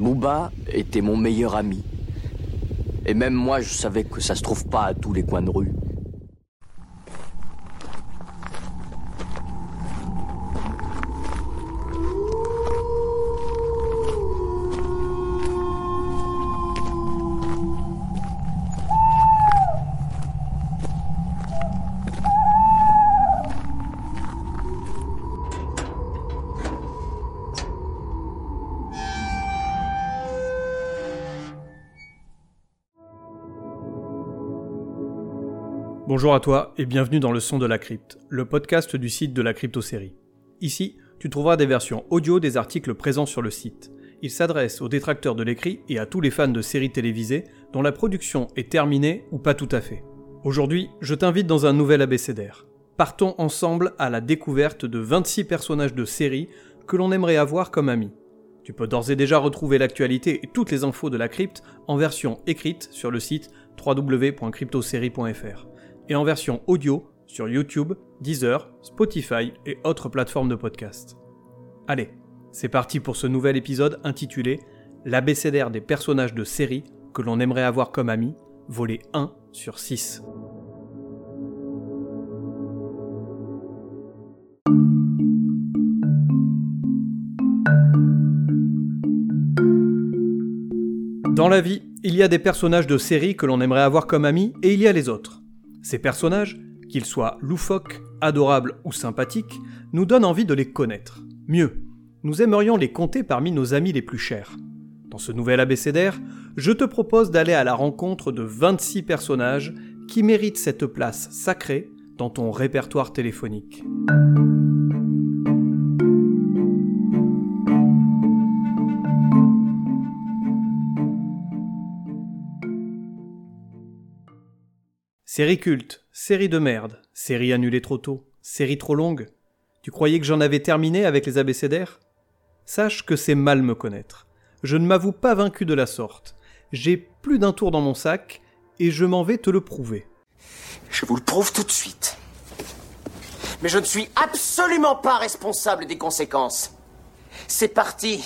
Booba était mon meilleur ami. Et même moi, je savais que ça se trouve pas à tous les coins de rue. Bonjour à toi et bienvenue dans le son de la crypte, le podcast du site de la crypto-série. Ici, tu trouveras des versions audio des articles présents sur le site. Il s'adresse aux détracteurs de l'écrit et à tous les fans de séries télévisées dont la production est terminée ou pas tout à fait. Aujourd'hui, je t'invite dans un nouvel abécédaire. Partons ensemble à la découverte de 26 personnages de séries que l'on aimerait avoir comme amis. Tu peux d'ores et déjà retrouver l'actualité et toutes les infos de la crypte en version écrite sur le site www.cryptosérie.fr et en version audio sur YouTube, Deezer, Spotify et autres plateformes de podcast. Allez, c'est parti pour ce nouvel épisode intitulé L'abécédaire des personnages de série que l'on aimerait avoir comme amis, volet 1 sur 6. Dans la vie, il y a des personnages de série que l'on aimerait avoir comme amis et il y a les autres. Ces personnages, qu'ils soient loufoques, adorables ou sympathiques, nous donnent envie de les connaître. Mieux, nous aimerions les compter parmi nos amis les plus chers. Dans ce nouvel abécédaire, je te propose d'aller à la rencontre de 26 personnages qui méritent cette place sacrée dans ton répertoire téléphonique. Série culte, série de merde, série annulée trop tôt, série trop longue. Tu croyais que j'en avais terminé avec les abécédaires? Sache que c'est mal me connaître. Je ne m'avoue pas vaincu de la sorte. J'ai plus d'un tour dans mon sac et je m'en vais te le prouver. Je vous le prouve tout de suite. Mais je ne suis absolument pas responsable des conséquences. C'est parti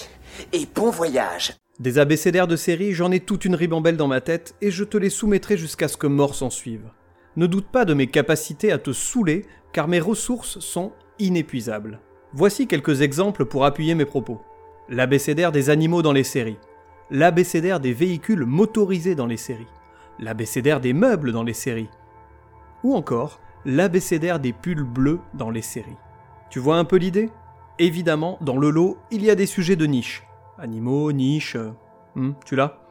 et bon voyage. Des abécédaires de série, j'en ai toute une ribambelle dans ma tête et je te les soumettrai jusqu'à ce que mort s'en suive. Ne doute pas de mes capacités à te saouler car mes ressources sont inépuisables. Voici quelques exemples pour appuyer mes propos. L'abécédaire des animaux dans les séries. L'abécédaire des véhicules motorisés dans les séries. L'abécédaire des meubles dans les séries. Ou encore l'abécédaire des pulls bleus dans les séries. Tu vois un peu l'idée? Évidemment, dans le lot, il y a des sujets de niche Animaux, niches. Euh, hmm, tu l'as?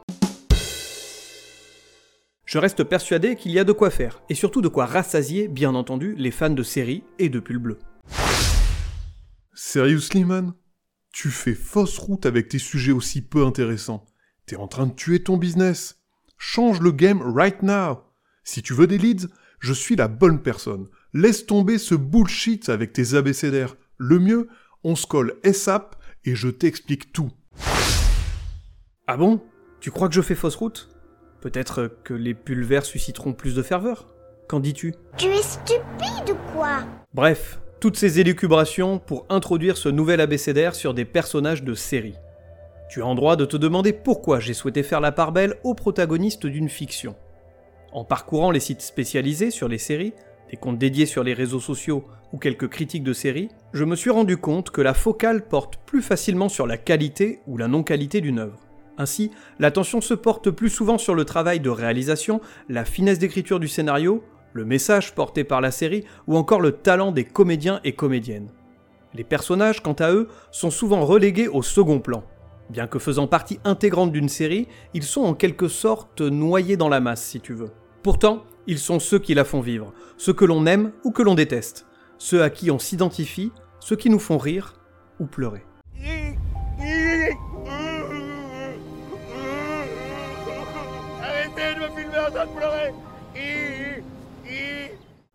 Je reste persuadé qu'il y a de quoi faire, et surtout de quoi rassasier, bien entendu, les fans de séries et de pulls bleus. Seriously, man Tu fais fausse route avec tes sujets aussi peu intéressants. T'es en train de tuer ton business. Change le game right now. Si tu veux des leads, je suis la bonne personne. Laisse tomber ce bullshit avec tes abécédaires. Le mieux, on se colle SAP et je t'explique tout. Ah bon? Tu crois que je fais fausse route? Peut-être que les pulls verts susciteront plus de ferveur Qu'en dis-tu? Tu es stupide ou quoi? Bref, toutes ces élucubrations pour introduire ce nouvel abécédaire sur des personnages de série. Tu as en droit de te demander pourquoi j'ai souhaité faire la part belle aux protagonistes d'une fiction. En parcourant les sites spécialisés sur les séries, des comptes dédiés sur les réseaux sociaux ou quelques critiques de séries, je me suis rendu compte que la focale porte plus facilement sur la qualité ou la non-qualité d'une œuvre. Ainsi, l'attention se porte plus souvent sur le travail de réalisation, la finesse d'écriture du scénario, le message porté par la série ou encore le talent des comédiens et comédiennes. Les personnages, quant à eux, sont souvent relégués au second plan. Bien que faisant partie intégrante d'une série, ils sont en quelque sorte noyés dans la masse, si tu veux. Pourtant, ils sont ceux qui la font vivre, ceux que l'on aime ou que l'on déteste, ceux à qui on s'identifie, ceux qui nous font rire ou pleurer.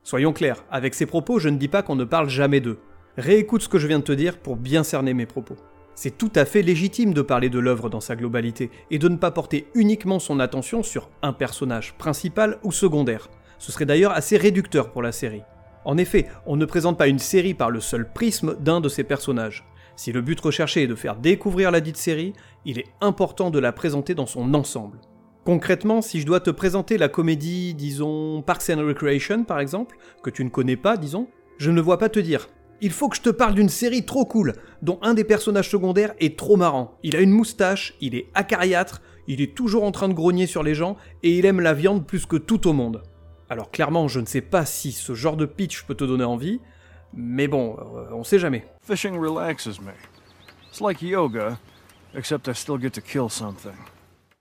Soyons clairs, avec ces propos, je ne dis pas qu'on ne parle jamais d'eux. Réécoute ce que je viens de te dire pour bien cerner mes propos. C'est tout à fait légitime de parler de l'œuvre dans sa globalité et de ne pas porter uniquement son attention sur un personnage principal ou secondaire. Ce serait d'ailleurs assez réducteur pour la série. En effet, on ne présente pas une série par le seul prisme d'un de ses personnages. Si le but recherché est de faire découvrir la dite série, il est important de la présenter dans son ensemble. Concrètement, si je dois te présenter la comédie, disons Parks and Recreation par exemple, que tu ne connais pas, disons, je ne vois pas te dire il faut que je te parle d'une série trop cool, dont un des personnages secondaires est trop marrant. Il a une moustache, il est acariâtre, il est toujours en train de grogner sur les gens, et il aime la viande plus que tout au monde. Alors clairement, je ne sais pas si ce genre de pitch peut te donner envie, mais bon, euh, on sait jamais. Fishing relaxes me. It's like yoga, except I still get to kill something.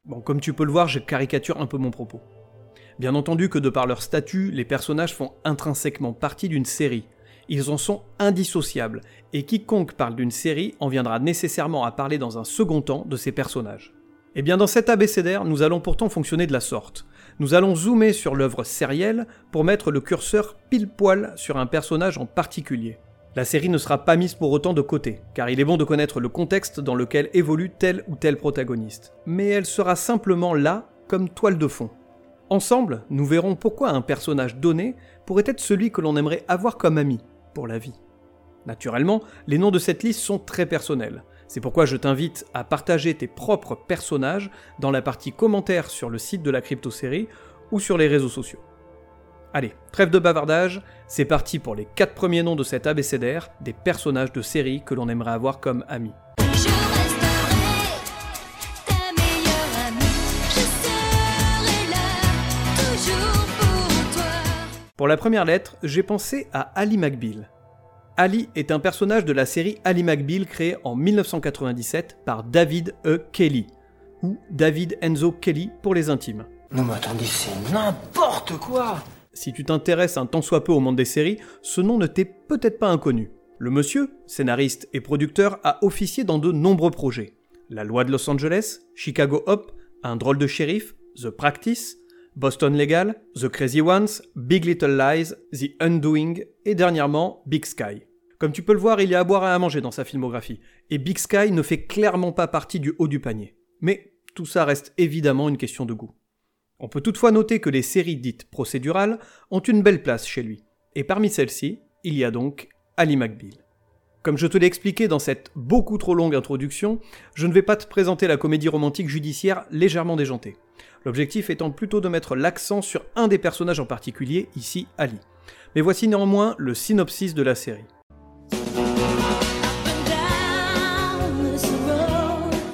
Bon, comme tu peux le voir, je caricature un peu mon propos. Bien entendu que de par leur statut, les personnages font intrinsèquement partie d'une série, ils en sont indissociables, et quiconque parle d'une série en viendra nécessairement à parler dans un second temps de ses personnages. Et eh bien dans cet abécédaire, nous allons pourtant fonctionner de la sorte. Nous allons zoomer sur l'œuvre sérielle pour mettre le curseur pile poil sur un personnage en particulier. La série ne sera pas mise pour autant de côté, car il est bon de connaître le contexte dans lequel évolue tel ou tel protagoniste. Mais elle sera simplement là comme toile de fond. Ensemble, nous verrons pourquoi un personnage donné pourrait être celui que l'on aimerait avoir comme ami, la vie. Naturellement, les noms de cette liste sont très personnels. C'est pourquoi je t'invite à partager tes propres personnages dans la partie commentaires sur le site de la crypto-série ou sur les réseaux sociaux. Allez, trêve de bavardage, c'est parti pour les 4 premiers noms de cet abécédaire des personnages de série que l'on aimerait avoir comme amis. Pour la première lettre, j'ai pensé à Ali McBeal. Ali est un personnage de la série Ali McBeal créée en 1997 par David E. Kelly, ou David Enzo Kelly pour les intimes. Non mais attendez, c'est n'importe quoi Si tu t'intéresses un tant soit peu au monde des séries, ce nom ne t'est peut-être pas inconnu. Le monsieur, scénariste et producteur, a officié dans de nombreux projets. La loi de Los Angeles, Chicago Hop, Un drôle de shérif, The Practice, Boston Legal, The Crazy Ones, Big Little Lies, The Undoing et dernièrement Big Sky. Comme tu peux le voir, il y a à boire et à manger dans sa filmographie, et Big Sky ne fait clairement pas partie du haut du panier. Mais tout ça reste évidemment une question de goût. On peut toutefois noter que les séries dites procédurales ont une belle place chez lui, et parmi celles-ci, il y a donc Ali McBeal. Comme je te l'ai expliqué dans cette beaucoup trop longue introduction, je ne vais pas te présenter la comédie romantique judiciaire légèrement déjantée l'objectif étant plutôt de mettre l'accent sur un des personnages en particulier, ici Ali. Mais voici néanmoins le synopsis de la série.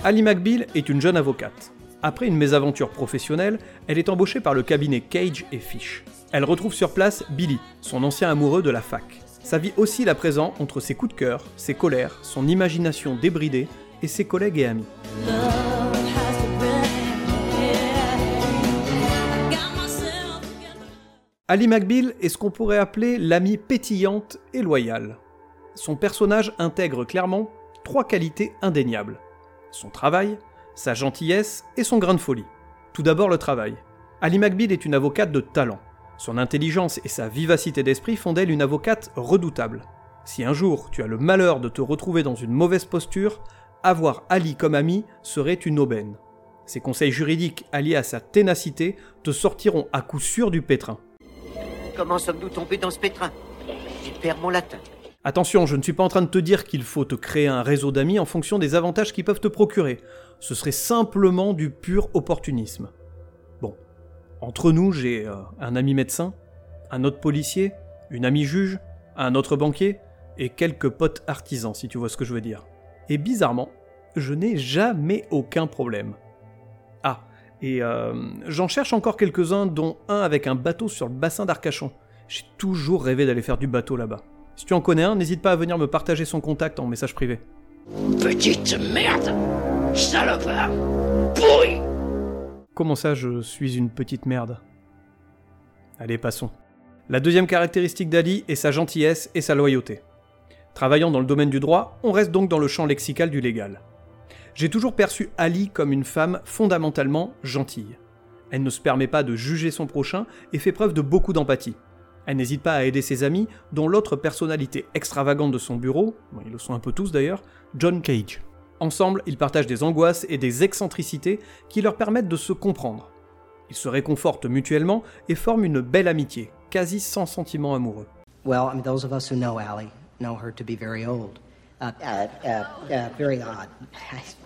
Ali McBeal est une jeune avocate. Après une mésaventure professionnelle, elle est embauchée par le cabinet Cage et Fish. Elle retrouve sur place Billy, son ancien amoureux de la fac. Sa vie oscille à présent entre ses coups de cœur, ses colères, son imagination débridée et ses collègues et amis. Ali McBeal est ce qu'on pourrait appeler l'amie pétillante et loyale. Son personnage intègre clairement trois qualités indéniables. Son travail, sa gentillesse et son grain de folie. Tout d'abord le travail. Ali McBeal est une avocate de talent. Son intelligence et sa vivacité d'esprit font d'elle une avocate redoutable. Si un jour tu as le malheur de te retrouver dans une mauvaise posture, avoir Ali comme ami serait une aubaine. Ses conseils juridiques alliés à sa ténacité te sortiront à coup sûr du pétrin. Comment sommes-nous tombés dans ce pétrin? J'y perds mon latin. Attention, je ne suis pas en train de te dire qu'il faut te créer un réseau d'amis en fonction des avantages qu'ils peuvent te procurer. Ce serait simplement du pur opportunisme. Bon, entre nous, j'ai euh, un ami médecin, un autre policier, une amie juge, un autre banquier, et quelques potes artisans, si tu vois ce que je veux dire. Et bizarrement, je n'ai jamais aucun problème. Ah, et euh, j'en cherche encore quelques-uns, dont un avec un bateau sur le bassin d'Arcachon. J'ai toujours rêvé d'aller faire du bateau là-bas. Si tu en connais un, n'hésite pas à venir me partager son contact en message privé. Petite merde Comment ça, je suis une petite merde? Allez, passons. La deuxième caractéristique d'Ali est sa gentillesse et sa loyauté. Travaillant dans le domaine du droit, on reste donc dans le champ lexical du légal. J'ai toujours perçu Ali comme une femme fondamentalement gentille. Elle ne se permet pas de juger son prochain et fait preuve de beaucoup d'empathie. Elle n'hésite pas à aider ses amis, dont l'autre personnalité extravagante de son bureau, ils le sont un peu tous d'ailleurs, John Cage. Ensemble, ils partagent des angoisses et des excentricités qui leur permettent de se comprendre. Ils se réconfortent mutuellement et forment une belle amitié, quasi sans sentiment amoureux. Well, I mean, those of us who know Allie know her to be very old. Uh, uh, uh, uh, very odd.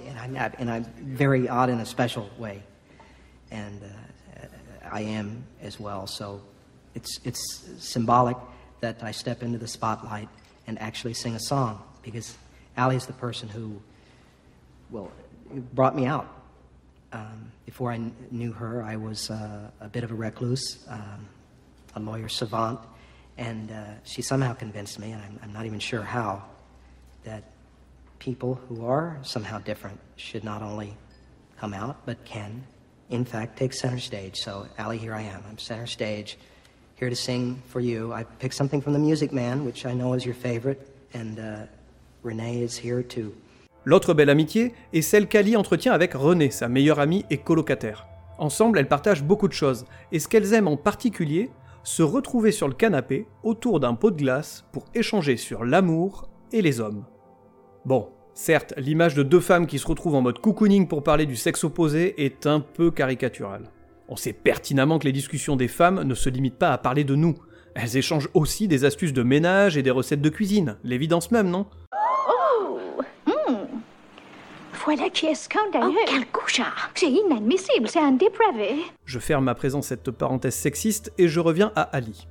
and, I'm, and I'm very odd in a special way. And uh, I am as well. So it's, it's symbolic that I step into the spotlight and actually sing a song because Allie's the person who, well, it brought me out. Um, before I knew her, I was uh, a bit of a recluse, um, a lawyer savant, and uh, she somehow convinced me, and I'm, I'm not even sure how, that people who are somehow different should not only come out, but can, in fact, take center stage. So, Allie, here I am. I'm center stage, here to sing for you. I picked something from The Music Man, which I know is your favorite, and uh, Renee is here too. L'autre belle amitié est celle qu'Ali entretient avec Renée, sa meilleure amie et colocataire. Ensemble, elles partagent beaucoup de choses, et ce qu'elles aiment en particulier, se retrouver sur le canapé autour d'un pot de glace pour échanger sur l'amour et les hommes. Bon, certes, l'image de deux femmes qui se retrouvent en mode cocooning pour parler du sexe opposé est un peu caricaturale. On sait pertinemment que les discussions des femmes ne se limitent pas à parler de nous. Elles échangent aussi des astuces de ménage et des recettes de cuisine, l'évidence même, non? Voilà qui est scandaleux. Oh, quel couchard C'est inadmissible, c'est un dépravé. Je ferme à présent cette parenthèse sexiste et je reviens à Ali.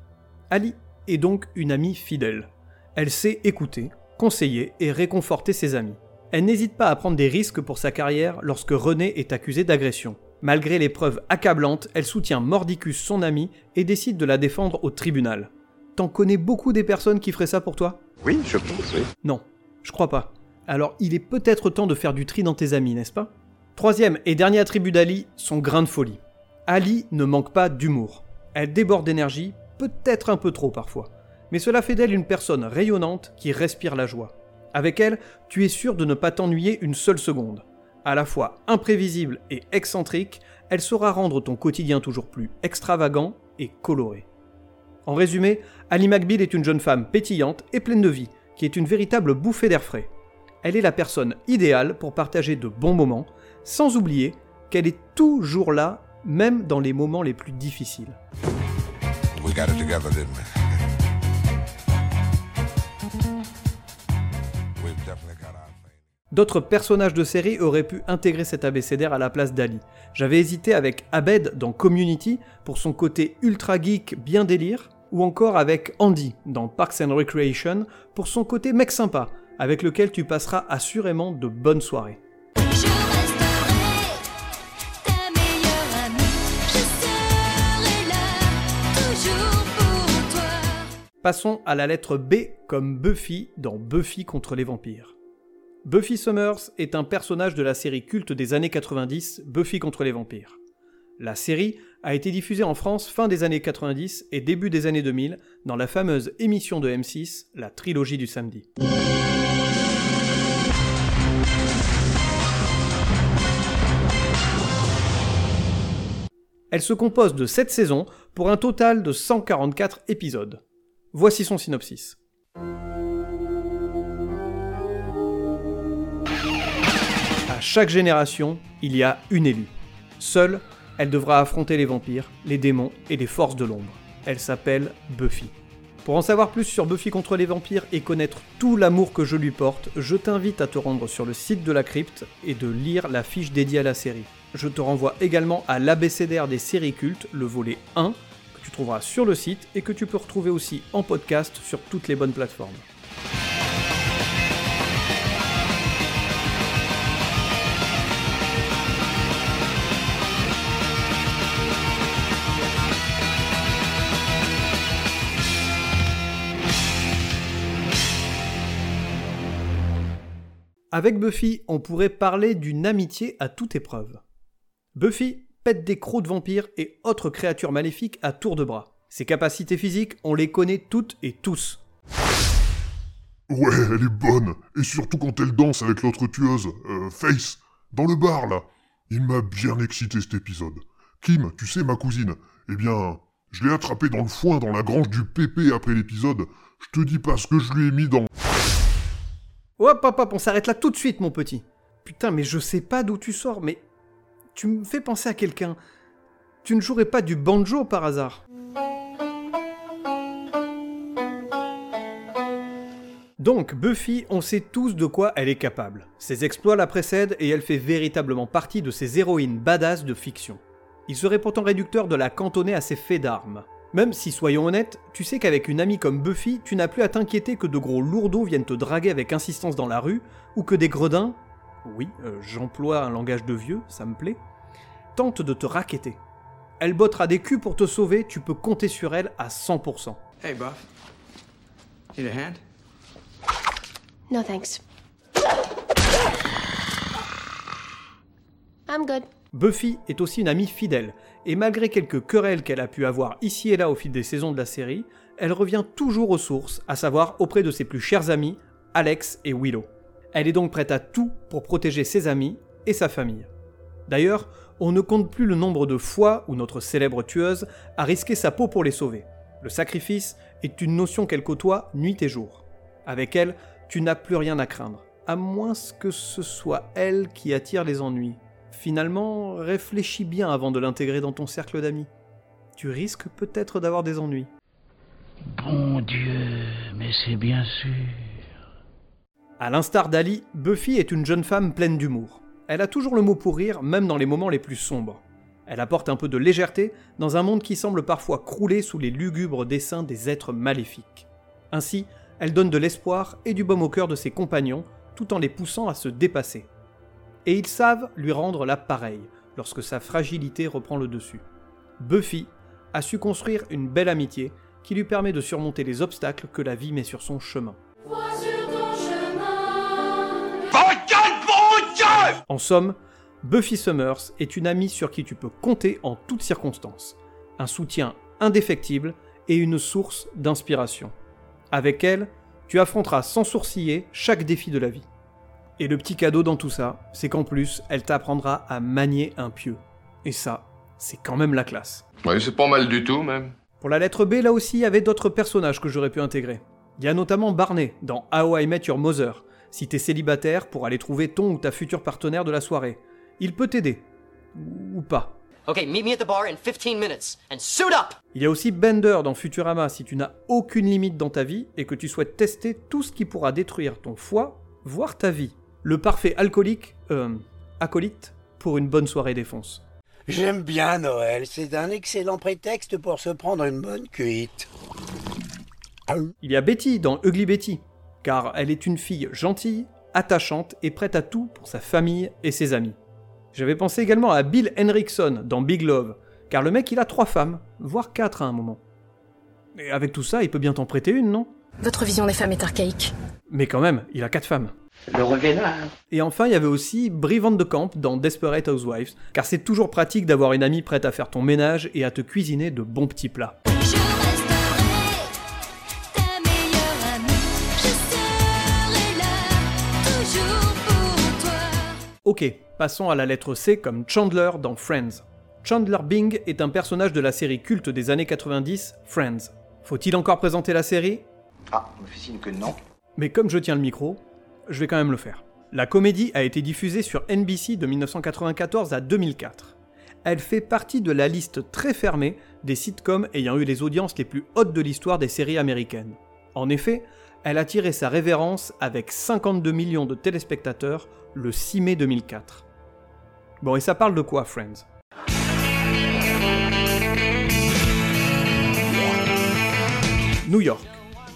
Ali est donc une amie fidèle. Elle sait écouter, conseiller et réconforter ses amis. Elle n'hésite pas à prendre des risques pour sa carrière lorsque René est accusé d'agression. Malgré les preuves accablantes, elle soutient Mordicus, son ami, et décide de la défendre au tribunal. T'en connais beaucoup des personnes qui feraient ça pour toi? Oui, je pense, oui. Non, je crois pas. Alors il est peut-être temps de faire du tri dans tes amis, n'est-ce pas? Troisième et dernier attribut d'Ali, son grain de folie. Ali ne manque pas d'humour. Elle déborde d'énergie, peut-être un peu trop parfois. Mais cela fait d'elle une personne rayonnante qui respire la joie. Avec elle, tu es sûr de ne pas t'ennuyer une seule seconde. À la fois imprévisible et excentrique, elle saura rendre ton quotidien toujours plus extravagant et coloré. En résumé, Ali McBeal est une jeune femme pétillante et pleine de vie, qui est une véritable bouffée d'air frais. Elle est la personne idéale pour partager de bons moments, sans oublier qu'elle est toujours là, même dans les moments les plus difficiles. We got it together, didn't we? We've definitely got our thing. D'autres personnages de série auraient pu intégrer cet abécédaire à la place d'Ali. J'avais hésité avec Abed dans Community pour son côté ultra geek bien délire, ou encore avec Andy dans Parks and Recreation pour son côté mec sympa, avec lequel tu passeras assurément de bonnes soirées. Passons à la lettre B comme Buffy dans Buffy contre les vampires. Buffy Summers est un personnage de la série culte des années 90, Buffy contre les vampires. La série a été diffusée en France fin des années 90 et début des années 2000 dans la fameuse émission de M6, la trilogie du samedi. Elle se compose de 7 saisons pour un total de 144 épisodes. Voici son synopsis. À chaque génération, il y a une élue. Seule, elle devra affronter les vampires, les démons et les forces de l'ombre. Elle s'appelle Buffy. Pour en savoir plus sur Buffy contre les vampires et connaître tout l'amour que je lui porte, je t'invite à te rendre sur le site de la crypte et de lire la fiche dédiée à la série. Je te renvoie également à l'abécédaire des séries cultes, le volet 1, que tu trouveras sur le site et que tu peux retrouver aussi en podcast sur toutes les bonnes plateformes. Avec Buffy, on pourrait parler d'une amitié à toute épreuve. Buffy pète des crocs de vampires et autres créatures maléfiques à tour de bras. Ses capacités physiques, on les connaît toutes et tous. Ouais, elle est bonne. Et surtout quand elle danse avec l'autre tueuse, euh, Face, dans le bar là. Il m'a bien excité cet épisode. Kim, tu sais, ma cousine, eh bien, je l'ai attrapée dans le foin dans la grange du pépé après l'épisode. Je te dis pas ce que je lui ai mis dans. Hop, hop, hop, on s'arrête là tout de suite, mon petit. Putain, mais je sais pas d'où tu sors, mais tu me fais penser à quelqu'un. Tu ne jouerais pas du banjo par hasard? Donc, Buffy, on sait tous de quoi elle est capable. Ses exploits la précèdent et elle fait véritablement partie de ces héroïnes badass de fiction. Il serait pourtant réducteur de la cantonner à ses faits d'armes. Même si, soyons honnêtes, tu sais qu'avec une amie comme Buffy, tu n'as plus à t'inquiéter que de gros lourdeaux viennent te draguer avec insistance dans la rue, ou que des gredins, oui, euh, j'emploie un langage de vieux, ça me plaît, tentent de te raqueter. Elle bottera des culs pour te sauver, tu peux compter sur elle à 100%. Hey, Buff. Need a hand? No thanks. I'm good. Buffy est aussi une amie fidèle, et malgré quelques querelles qu'elle a pu avoir ici et là au fil des saisons de la série, elle revient toujours aux sources, à savoir auprès de ses plus chers amis, Alex et Willow. Elle est donc prête à tout pour protéger ses amis et sa famille. D'ailleurs, on ne compte plus le nombre de fois où notre célèbre tueuse a risqué sa peau pour les sauver. Le sacrifice est une notion qu'elle côtoie nuit et jour. Avec elle, tu n'as plus rien à craindre, à moins que ce soit elle qui attire les ennuis. Finalement, réfléchis bien avant de l'intégrer dans ton cercle d'amis. Tu risques peut-être d'avoir des ennuis. Bon Dieu, mais c'est bien sûr. À l'instar d'Ali, Buffy est une jeune femme pleine d'humour. Elle a toujours le mot pour rire, même dans les moments les plus sombres. Elle apporte un peu de légèreté dans un monde qui semble parfois crouler sous les lugubres dessins des êtres maléfiques. Ainsi, elle donne de l'espoir et du baume au cœur de ses compagnons, tout en les poussant à se dépasser. Et ils savent lui rendre la pareille, lorsque sa fragilité reprend le dessus. Buffy a su construire une belle amitié qui lui permet de surmonter les obstacles que la vie met sur son chemin. En somme, Buffy Summers est une amie sur qui tu peux compter en toutes circonstances, un soutien indéfectible et une source d'inspiration. Avec elle, tu affronteras sans sourciller chaque défi de la vie. Et le petit cadeau dans tout ça, c'est qu'en plus, elle t'apprendra à manier un pieu. Et ça, c'est quand même la classe. Oui, c'est pas mal du tout, même. Pour la lettre B, là aussi, il y avait d'autres personnages que j'aurais pu intégrer. Il y a notamment Barney dans How I Met Your Mother, si t'es célibataire pour aller trouver ton ou ta future partenaire de la soirée. Il peut t'aider. Ou pas. Okay, meet me at the bar in 15 minutes and suit up! Il y a aussi Bender dans Futurama si tu n'as aucune limite dans ta vie et que tu souhaites tester tout ce qui pourra détruire ton foie, voire ta vie. Le parfait alcoolique, euh, acolyte, pour une bonne soirée défonce. J'aime bien Noël, c'est un excellent prétexte pour se prendre une bonne cuite. Il y a Betty dans Ugly Betty, car elle est une fille gentille, attachante et prête à tout pour sa famille et ses amis. J'avais pensé également à Bill Henrickson dans Big Love, car le mec il a trois femmes, voire quatre à un moment. Et avec tout ça, il peut bien t'en prêter une, non? Votre vision des femmes est archaïque. Mais quand même, il a quatre femmes. Le revénard. Et enfin, il y avait aussi Brie Van de Camp dans Desperate Housewives, car c'est toujours pratique d'avoir une amie prête à faire ton ménage et à te cuisiner de bons petits plats. Ok, passons à la lettre C comme Chandler dans Friends. Chandler Bing est un personnage de la série culte des années 90, Friends. Faut-il encore présenter la série? Ah, on me fait signe que non. Mais comme je tiens le micro, je vais quand même le faire. La comédie a été diffusée sur NBC de 1994 à 2004. Elle fait partie de la liste très fermée des sitcoms ayant eu les audiences les plus hautes de l'histoire des séries américaines. En effet, elle a tiré sa révérence avec 52 millions de téléspectateurs le 6 mai 2004. Bon, et ça parle de quoi, Friends? New York.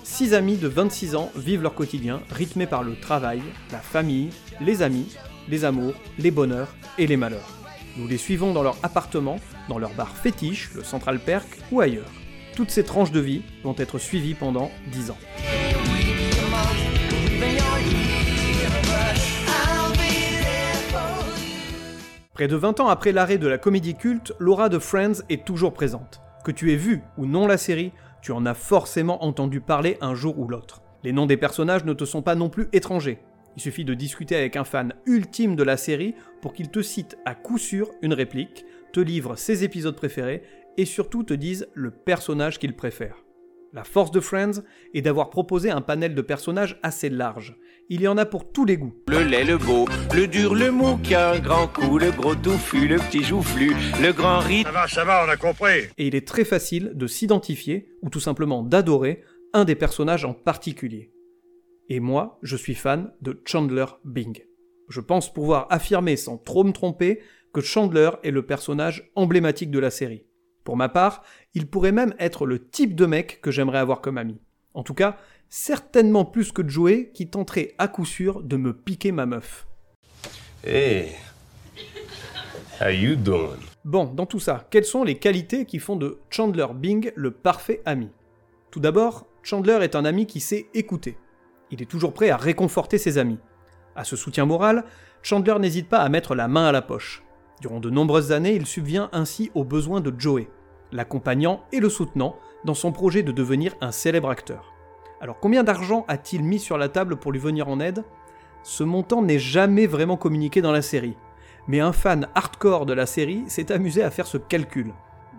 Six amis de 26 ans vivent leur quotidien rythmé par le travail, la famille, les amis, les amours, les bonheurs et les malheurs. Nous les suivons dans leur appartement, dans leur bar fétiche, le Central Perk ou ailleurs. Toutes ces tranches de vie vont être suivies pendant 10 ans. Près de 20 ans après l'arrêt de la comédie culte, l'aura de Friends est toujours présente. Que tu aies vu ou non la série, tu en as forcément entendu parler un jour ou l'autre. Les noms des personnages ne te sont pas non plus étrangers. Il suffit de discuter avec un fan ultime de la série pour qu'il te cite à coup sûr une réplique, te livre ses épisodes préférés et surtout te dise le personnage qu'il préfère. La force de Friends est d'avoir proposé un panel de personnages assez large. Il y en a pour tous les goûts. Le lait, le beau, le dur, le mou qui a un grand coup, le gros touffu, le petit joufflu, le grand riz. Ça va, ça va, on a compris. Et il est très facile de s'identifier, ou tout simplement d'adorer, un des personnages en particulier. Et moi, je suis fan de Chandler Bing. Je pense pouvoir affirmer sans trop me tromper que Chandler est le personnage emblématique de la série. Pour ma part, il pourrait même être le type de mec que j'aimerais avoir comme ami. En tout cas, certainement plus que Joey qui tenterait à coup sûr de me piquer ma meuf. Hey, how you doing? Bon, dans tout ça, quelles sont les qualités qui font de Chandler Bing le parfait ami? Tout d'abord, Chandler est un ami qui sait écouter. Il est toujours prêt à réconforter ses amis. À ce soutien moral, Chandler n'hésite pas à mettre la main à la poche. Durant de nombreuses années, il subvient ainsi aux besoins de Joey, l'accompagnant et le soutenant dans son projet de devenir un célèbre acteur. Alors combien d'argent a-t-il mis sur la table pour lui venir en aide? Ce montant n'est jamais vraiment communiqué dans la série, mais un fan hardcore de la série s'est amusé à faire ce calcul.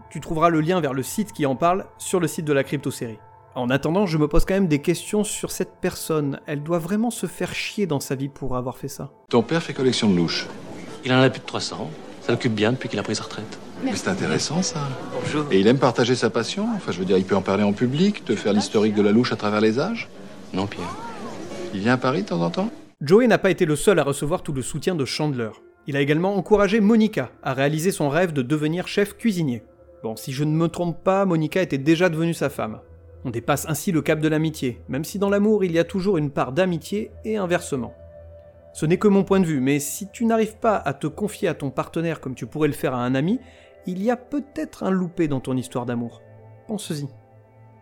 Tu trouveras le lien vers le site qui en parle sur le site de la crypto-série. En attendant, je me pose quand même des questions sur cette personne. Elle doit vraiment se faire chier dans sa vie pour avoir fait ça. Ton père fait collection de louches. Il en a plus de 300. Ça l'occupe bien depuis qu'il a pris sa retraite. Mais c'est intéressant ça. Bonjour. Et il aime partager sa passion Enfin, je veux dire, il peut en parler en public, te faire l'historique de la louche à travers les âges Non, Pierre. Il vient à Paris de temps en temps? Joey n'a pas été le seul à recevoir tout le soutien de Chandler. Il a également encouragé Monica à réaliser son rêve de devenir chef cuisinier. Bon, si je ne me trompe pas, Monica était déjà devenue sa femme. On dépasse ainsi le cap de l'amitié, même si dans l'amour il y a toujours une part d'amitié et inversement. Ce n'est que mon point de vue, mais si tu n'arrives pas à te confier à ton partenaire comme tu pourrais le faire à un ami, il y a peut-être un loupé dans ton histoire d'amour. Pense-y.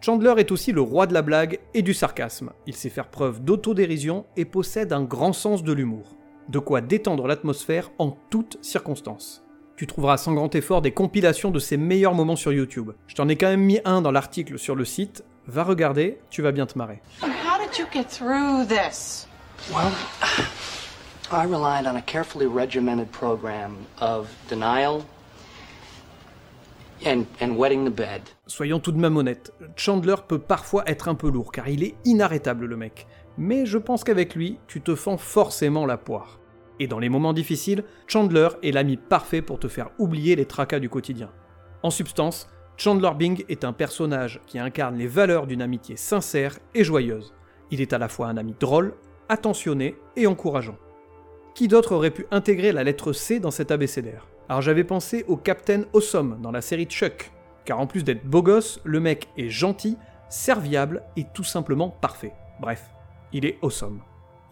Chandler est aussi le roi de la blague et du sarcasme. Il sait faire preuve d'autodérision et possède un grand sens de l'humour. De quoi détendre l'atmosphère en toutes circonstances. Tu trouveras sans grand effort des compilations de ses meilleurs moments sur YouTube. Je t'en ai quand même mis un dans l'article sur le site. Va regarder, tu vas bien te marrer. How did you get through this? Well, I relied on a carefully regimented program of denial and, and wetting the bed. Soyons tout de même honnêtes, Chandler peut parfois être un peu lourd car il est inarrêtable le mec. Mais je pense qu'avec lui, tu te fends forcément la poire. Et dans les moments difficiles, Chandler est l'ami parfait pour te faire oublier les tracas du quotidien. En substance, Chandler Bing est un personnage qui incarne les valeurs d'une amitié sincère et joyeuse. Il est à la fois un ami drôle, attentionné et encourageant. Qui d'autre aurait pu intégrer la lettre C dans cet abécédaire? Alors j'avais pensé au Captain Awesome dans la série Chuck, car en plus d'être beau gosse, le mec est gentil, serviable et tout simplement parfait. Bref, il est awesome.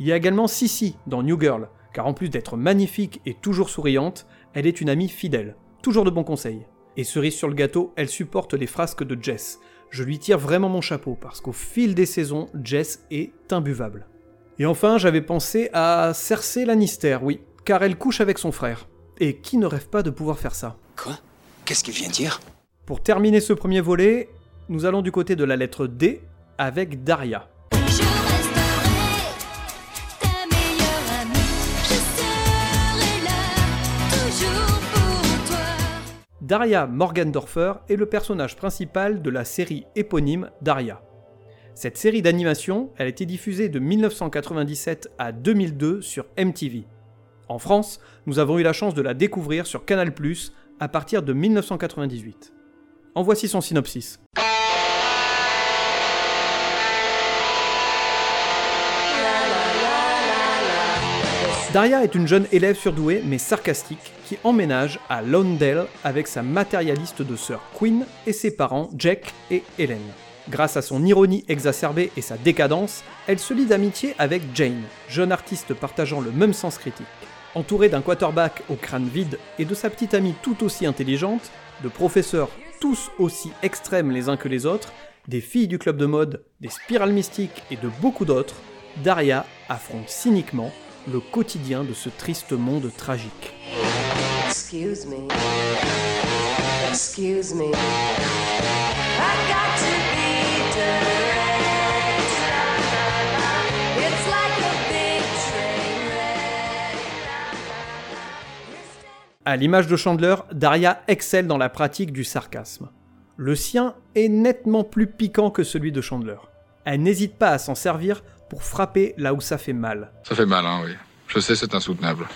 Il y a également Sissy dans New Girl, car en plus d'être magnifique et toujours souriante, elle est une amie fidèle, toujours de bons conseils. Et cerise sur le gâteau, elle supporte les frasques de Jess. Je lui tire vraiment mon chapeau, parce qu'au fil des saisons, Jess est imbuvable. Et enfin, j'avais pensé à Cersei Lannister, oui, car elle couche avec son frère. Et qui ne rêve pas de pouvoir faire ça? Quoi? Qu'est-ce qu'il vient dire? Pour terminer ce premier volet, nous allons du côté de la lettre D avec Daria. Daria Morgendorfer est le personnage principal de la série éponyme Daria. Cette série d'animation, elle a été diffusée de 1997 à 2002 sur MTV. En France, nous avons eu la chance de la découvrir sur Canal+, à partir de 1998. En voici son synopsis. Daria est une jeune élève surdouée mais sarcastique qui emménage à Lawndale avec sa matérialiste de sœur Quinn et ses parents Jack et Helen. Grâce à son ironie exacerbée et sa décadence, elle se lie d'amitié avec Jane, jeune artiste partageant le même sens critique. Entourée d'un quarterback au crâne vide et de sa petite amie tout aussi intelligente, de professeurs tous aussi extrêmes les uns que les autres, des filles du club de mode, des spirales mystiques et de beaucoup d'autres, Daria affronte cyniquement le quotidien de ce triste monde tragique. À l'image de Chandler, Daria excelle dans la pratique du sarcasme. Le sien est nettement plus piquant que celui de Chandler. Elle n'hésite pas à s'en servir pour frapper là où ça fait mal. Ça fait mal, hein, oui. Je sais, c'est insoutenable.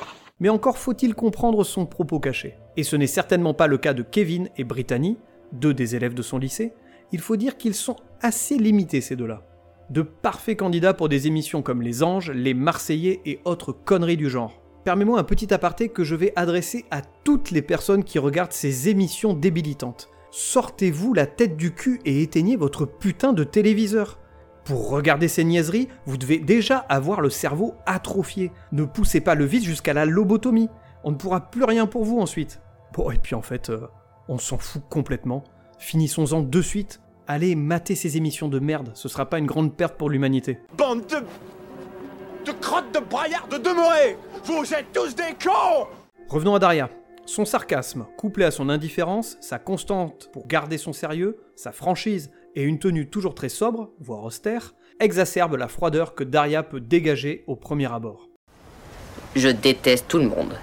Mais encore faut-il comprendre son propos caché. Et ce n'est certainement pas le cas de Kevin et Brittany, deux des élèves de son lycée. Il faut dire qu'ils sont assez limités ces deux-là. De parfaits candidats pour des émissions comme Les Anges, Les Marseillais et autres conneries du genre. Permets-moi un petit aparté que je vais adresser à toutes les personnes qui regardent ces émissions débilitantes. Sortez-vous la tête du cul et éteignez votre putain de téléviseur. Pour regarder ces niaiseries, vous devez déjà avoir le cerveau atrophié. Ne poussez pas le vice jusqu'à la lobotomie. On ne pourra plus rien pour vous ensuite. Bon, et puis en fait, euh, on s'en fout complètement. Finissons-en de suite. Allez mater ces émissions de merde, ce sera pas une grande perte pour l'humanité. Bande de. de crottes de braillards de demeurés Vous êtes tous des cons Revenons à Daria. Son sarcasme, couplé à son indifférence, sa constante pour garder son sérieux, sa franchise et une tenue toujours très sobre, voire austère, exacerbent la froideur que Daria peut dégager au premier abord. Je déteste tout le monde.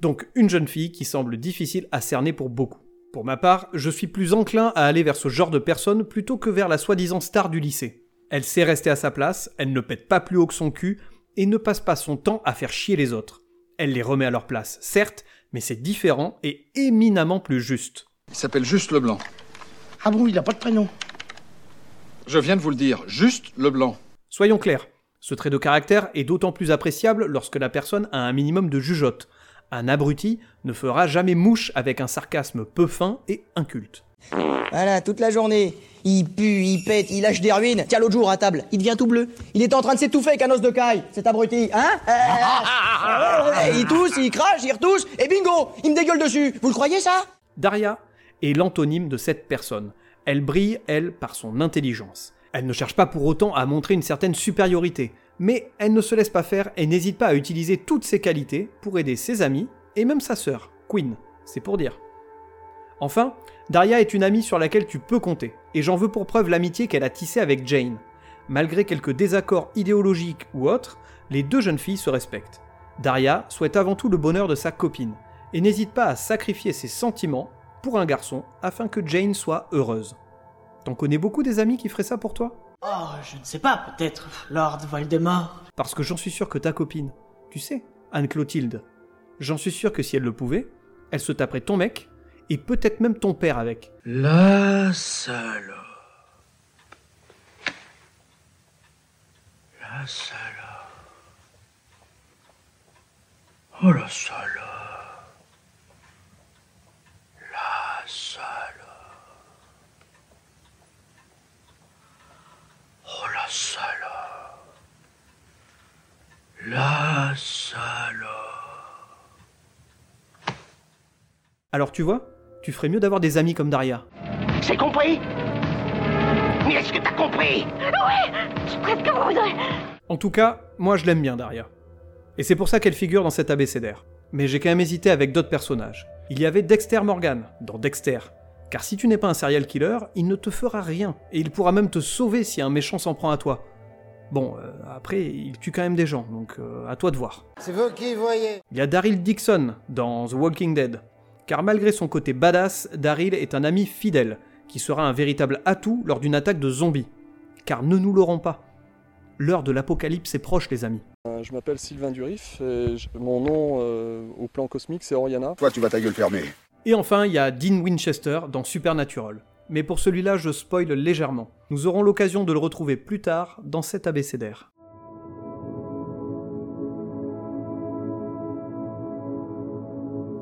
Donc une jeune fille qui semble difficile à cerner pour beaucoup. Pour ma part, je suis plus enclin à aller vers ce genre de personne plutôt que vers la soi-disant star du lycée. Elle sait rester à sa place, elle ne pète pas plus haut que son cul, et ne passe pas son temps à faire chier les autres. Elle les remet à leur place, certes, mais c'est différent et éminemment plus juste. Il s'appelle Juste Leblanc. Ah bon, il n'a pas de prénom? Je viens de vous le dire, Juste Leblanc. Soyons clairs, ce trait de caractère est d'autant plus appréciable lorsque la personne a un minimum de jugeote. Un abruti ne fera jamais mouche avec un sarcasme peu fin et inculte. Voilà, toute la journée. Il pue, il pète, il lâche des ruines. Tiens, l'autre jour à table, il devient tout bleu. Il est en train de s'étouffer avec un os de caille, cet abruti, hein Euh, euh, euh, Il tousse, il crache, il retousse, et bingo Il me dégueule dessus. Vous le croyez, ça? Daria est l'antonyme de cette personne. Elle brille, elle, par son intelligence. Elle ne cherche pas pour autant à montrer une certaine supériorité, mais elle ne se laisse pas faire et n'hésite pas à utiliser toutes ses qualités pour aider ses amis et même sa sœur, Queen, c'est pour dire. Enfin, Daria est une amie sur laquelle tu peux compter, et j'en veux pour preuve l'amitié qu'elle a tissée avec Jane. Malgré quelques désaccords idéologiques ou autres, les deux jeunes filles se respectent. Daria souhaite avant tout le bonheur de sa copine, et n'hésite pas à sacrifier ses sentiments pour un garçon afin que Jane soit heureuse. T'en connais beaucoup des amis qui feraient ça pour toi? Oh, je ne sais pas, peut-être Lord Voldemort. Parce que j'en suis sûr que ta copine, tu sais, Anne-Clotilde, j'en suis sûr que si elle le pouvait, elle se taperait ton mec, et peut-être même ton père avec. La salope. La salope. Oh la salope. La salope. Oh la salope. La salope. Alors tu vois, tu ferais mieux d'avoir des amis comme Daria. C'est compris Mais est-ce que t'as compris? Oui, je ferais ce que vous voudrez. En tout cas, moi je l'aime bien Daria. Et c'est pour ça qu'elle figure dans cet abécédaire. Mais j'ai quand même hésité avec d'autres personnages. Il y avait Dexter Morgan, dans Dexter. Car si tu n'es pas un serial killer, il ne te fera rien, et il pourra même te sauver si un méchant s'en prend à toi. Bon, euh, après, il tue quand même des gens, donc euh, à toi de voir. C'est vous qui voyez. Il y a Daryl Dixon, dans The Walking Dead. Car malgré son côté badass, Daryl est un ami fidèle, qui sera un véritable atout lors d'une attaque de zombies. Car ne nous l'aurons pas. L'heure de l'apocalypse est proche, les amis. Euh, Je m'appelle Sylvain Durif et je- mon nom euh, au plan cosmique c'est Oriana. Toi, tu vas ta gueule fermée? Et enfin, il y a Dean Winchester dans Supernatural. Mais pour celui-là, je spoil légèrement. Nous aurons l'occasion de le retrouver plus tard dans cet abécédaire.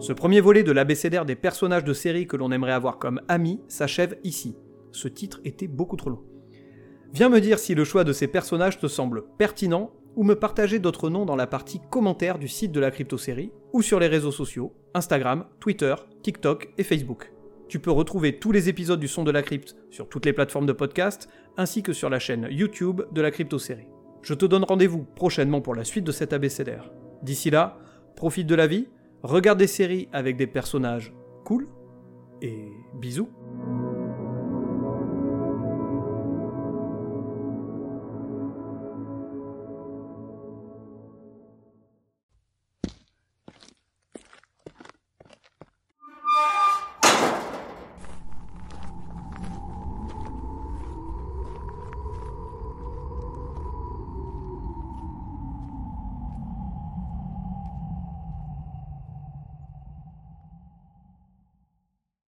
Ce premier volet de l'abécédaire des personnages de série que l'on aimerait avoir comme amis s'achève ici. Ce titre était beaucoup trop long. Viens me dire si le choix de ces personnages te semble pertinent ou me partager d'autres noms dans la partie commentaires du site de la crypto-série ou sur les réseaux sociaux, Instagram, Twitter, TikTok et Facebook. Tu peux retrouver tous les épisodes du son de la crypte sur toutes les plateformes de podcast ainsi que sur la chaîne YouTube de la crypto-série. Je te donne rendez-vous prochainement pour la suite de cet abécédaire. D'ici là, profite de la vie, regarde des séries avec des personnages cool et bisous.